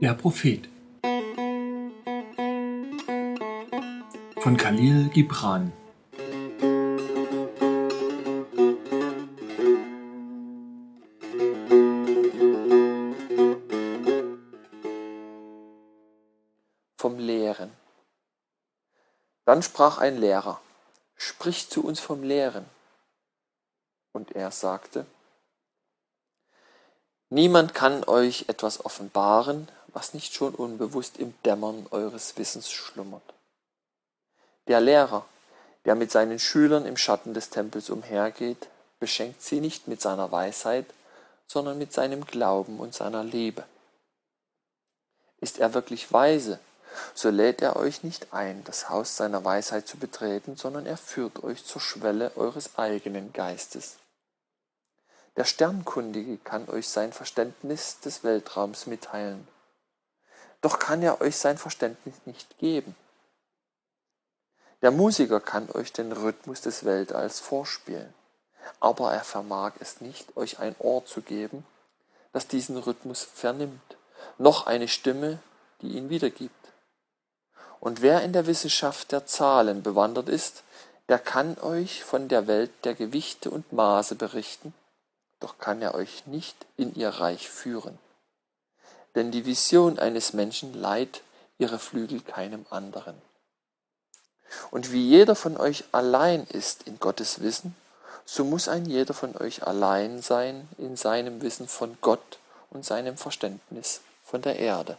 Der Prophet. Von Khalil Gibran. Vom Lehren. Dann sprach ein Lehrer, sprich zu uns vom Lehren. Und er sagte, Niemand kann euch etwas offenbaren, was nicht schon unbewusst im Dämmern eures Wissens schlummert. Der Lehrer, der mit seinen Schülern im Schatten des Tempels umhergeht, beschenkt sie nicht mit seiner Weisheit, sondern mit seinem Glauben und seiner Liebe. Ist er wirklich weise, so lädt er euch nicht ein, das Haus seiner Weisheit zu betreten, sondern er führt euch zur Schwelle eures eigenen Geistes. Der Sternkundige kann euch sein Verständnis des Weltraums mitteilen. Doch kann er euch sein Verständnis nicht geben. Der Musiker kann euch den Rhythmus des Weltalls vorspielen, aber er vermag es nicht, euch ein Ohr zu geben, das diesen Rhythmus vernimmt, noch eine Stimme, die ihn wiedergibt. Und wer in der Wissenschaft der Zahlen bewandert ist, der kann euch von der Welt der Gewichte und Maße berichten, doch kann er euch nicht in ihr Reich führen. Denn die Vision eines Menschen leiht ihre Flügel keinem anderen. Und wie jeder von euch allein ist in Gottes Wissen, so muss ein jeder von euch allein sein in seinem Wissen von Gott und seinem Verständnis von der Erde.